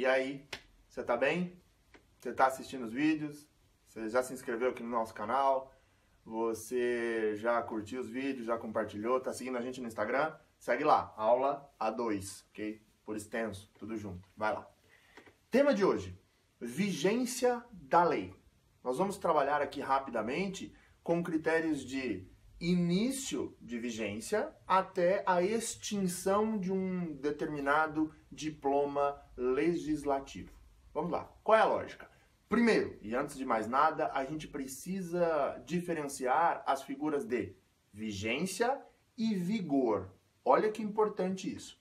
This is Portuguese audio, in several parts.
E aí, você tá bem? Você tá assistindo os vídeos? Você já se inscreveu aqui no nosso canal? Você já curtiu os vídeos, já compartilhou, tá seguindo a gente no Instagram? Segue lá, aula A2, ok? Por extenso, tudo junto. Vai lá. Tema de hoje: vigência da lei. Nós vamos trabalhar aqui rapidamente com critérios de início de vigência até a extinção de um determinado diploma legislativo. Vamos lá. Qual é a lógica? Primeiro, e antes de mais nada, a gente precisa diferenciar as figuras de vigência e vigor. Olha que importante isso.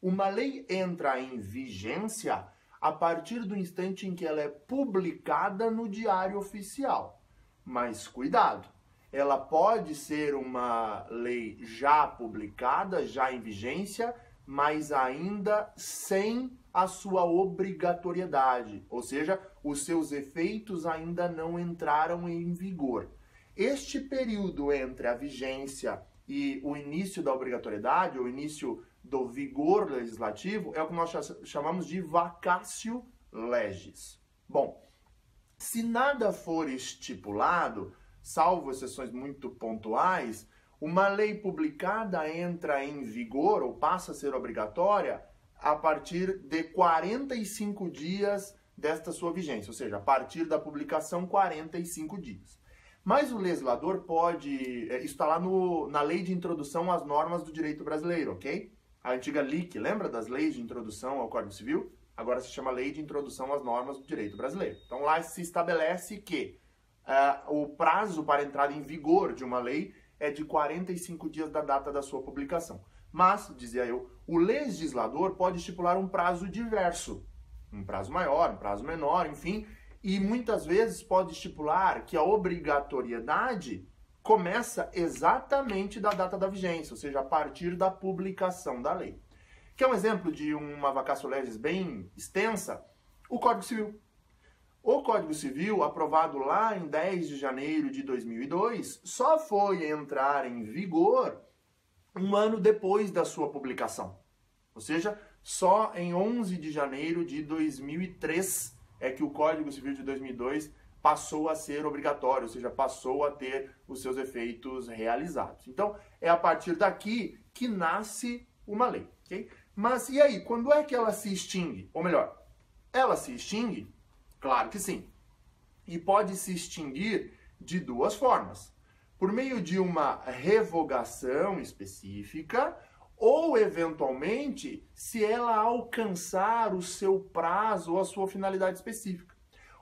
Uma lei entra em vigência a partir do instante em que ela é publicada no Diário Oficial. Mas cuidado, ela pode ser uma lei já publicada, já em vigência, mas ainda sem a sua obrigatoriedade, ou seja, os seus efeitos ainda não entraram em vigor. Este período entre a vigência e o início da obrigatoriedade, o início do vigor legislativo, é o que nós chamamos de vacácio legis. Bom, se nada for estipulado, salvo exceções muito pontuais, uma lei publicada entra em vigor ou passa a ser obrigatória a partir de 45 dias desta sua vigência, ou seja, a partir da publicação, 45 dias. Mas o legislador pode. É, isso está lá no, na lei de introdução às normas do direito brasileiro, ok? A antiga LIC, lembra das leis de introdução ao Código Civil? Agora se chama Lei de Introdução às Normas do Direito Brasileiro. Então lá se estabelece que uh, o prazo para entrada em vigor de uma lei é de 45 dias da data da sua publicação. Mas, dizia eu, o legislador pode estipular um prazo diverso, um prazo maior, um prazo menor, enfim, e muitas vezes pode estipular que a obrigatoriedade começa exatamente da data da vigência, ou seja, a partir da publicação da lei. Que é um exemplo de uma vacatio legis bem extensa, o Código Civil. O Código Civil, aprovado lá em 10 de janeiro de 2002, só foi entrar em vigor um ano depois da sua publicação. Ou seja, só em 11 de janeiro de 2003 é que o Código Civil de 2002 passou a ser obrigatório, ou seja, passou a ter os seus efeitos realizados. Então, é a partir daqui que nasce uma lei. Mas e aí, quando é que ela se extingue? Ou melhor, ela se extingue Claro que sim. E pode se extinguir de duas formas: por meio de uma revogação específica ou eventualmente se ela alcançar o seu prazo ou a sua finalidade específica.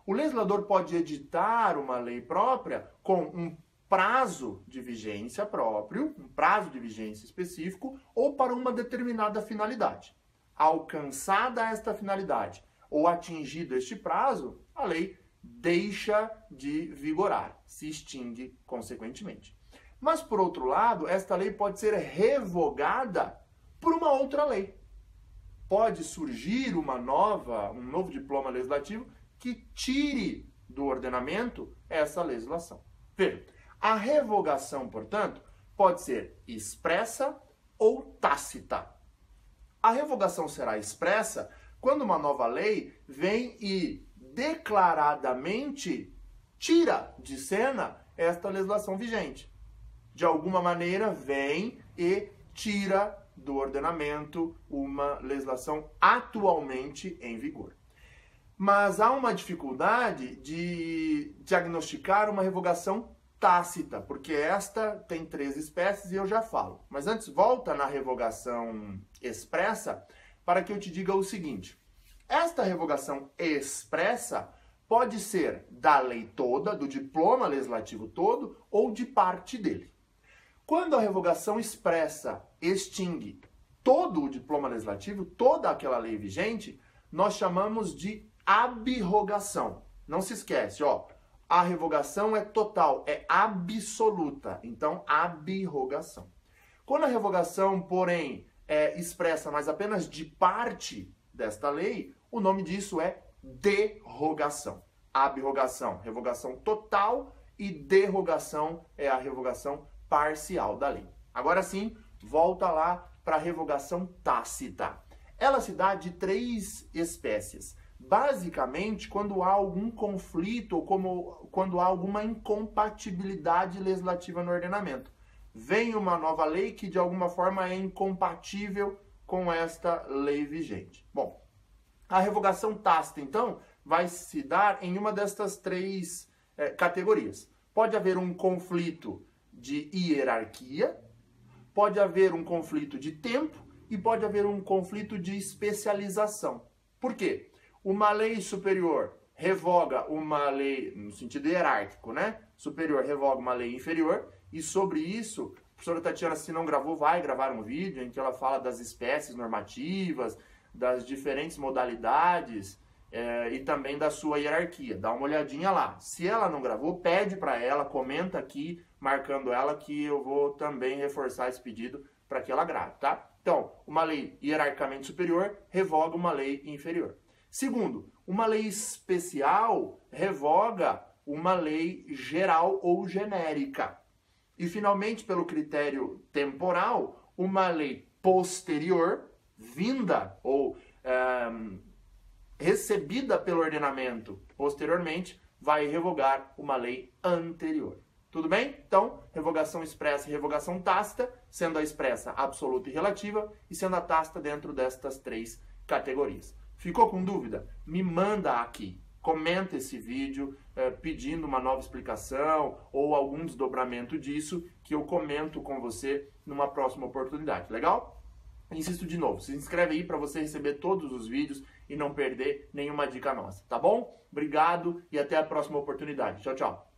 O legislador pode editar uma lei própria com um prazo de vigência próprio, um prazo de vigência específico, ou para uma determinada finalidade. Alcançada esta finalidade ou atingido este prazo, a lei deixa de vigorar, se extingue consequentemente. Mas, por outro lado, esta lei pode ser revogada por uma outra lei. Pode surgir uma nova, um novo diploma legislativo que tire do ordenamento essa legislação. Veja, a revogação, portanto, pode ser expressa ou tácita. A revogação será expressa quando uma nova lei vem e declaradamente tira de cena esta legislação vigente. De alguma maneira, vem e tira do ordenamento uma legislação atualmente em vigor. Mas há uma dificuldade de diagnosticar uma revogação tácita, porque esta tem três espécies e eu já falo. Mas antes, volta na revogação expressa para que eu te diga o seguinte: esta revogação expressa pode ser da lei toda, do diploma legislativo todo ou de parte dele. Quando a revogação expressa extingue todo o diploma legislativo, toda aquela lei vigente, nós chamamos de abrogação. Não se esquece, ó, a revogação é total, é absoluta. Então, abrogação. Quando a revogação, porém, é expressa, mas apenas de parte desta lei, o nome disso é derrogação. Abrogação, revogação total e derrogação é a revogação parcial da lei. Agora sim, volta lá para a revogação tácita. ela se dá de três espécies. Basicamente, quando há algum conflito ou como, quando há alguma incompatibilidade legislativa no ordenamento. Vem uma nova lei que de alguma forma é incompatível com esta lei vigente. Bom, a revogação tácita, então, vai se dar em uma destas três é, categorias. Pode haver um conflito de hierarquia, pode haver um conflito de tempo e pode haver um conflito de especialização. Por quê? Uma lei superior revoga uma lei, no sentido hierárquico, né? Superior revoga uma lei inferior, e sobre isso, a professora Tatiana, se não gravou, vai gravar um vídeo em que ela fala das espécies normativas, das diferentes modalidades é, e também da sua hierarquia. Dá uma olhadinha lá. Se ela não gravou, pede para ela, comenta aqui, marcando ela, que eu vou também reforçar esse pedido para que ela grave, tá? Então, uma lei hierarquicamente superior revoga uma lei inferior. Segundo, uma lei especial revoga uma lei geral ou genérica. E, finalmente, pelo critério temporal, uma lei posterior, vinda ou um, recebida pelo ordenamento posteriormente, vai revogar uma lei anterior. Tudo bem? Então, revogação expressa e revogação tácita, sendo a expressa absoluta e relativa, e sendo a tácita dentro destas três categorias. Ficou com dúvida? Me manda aqui. Comenta esse vídeo eh, pedindo uma nova explicação ou algum desdobramento disso que eu comento com você numa próxima oportunidade. Legal? Insisto de novo, se inscreve aí para você receber todos os vídeos e não perder nenhuma dica nossa, tá bom? Obrigado e até a próxima oportunidade. Tchau, tchau.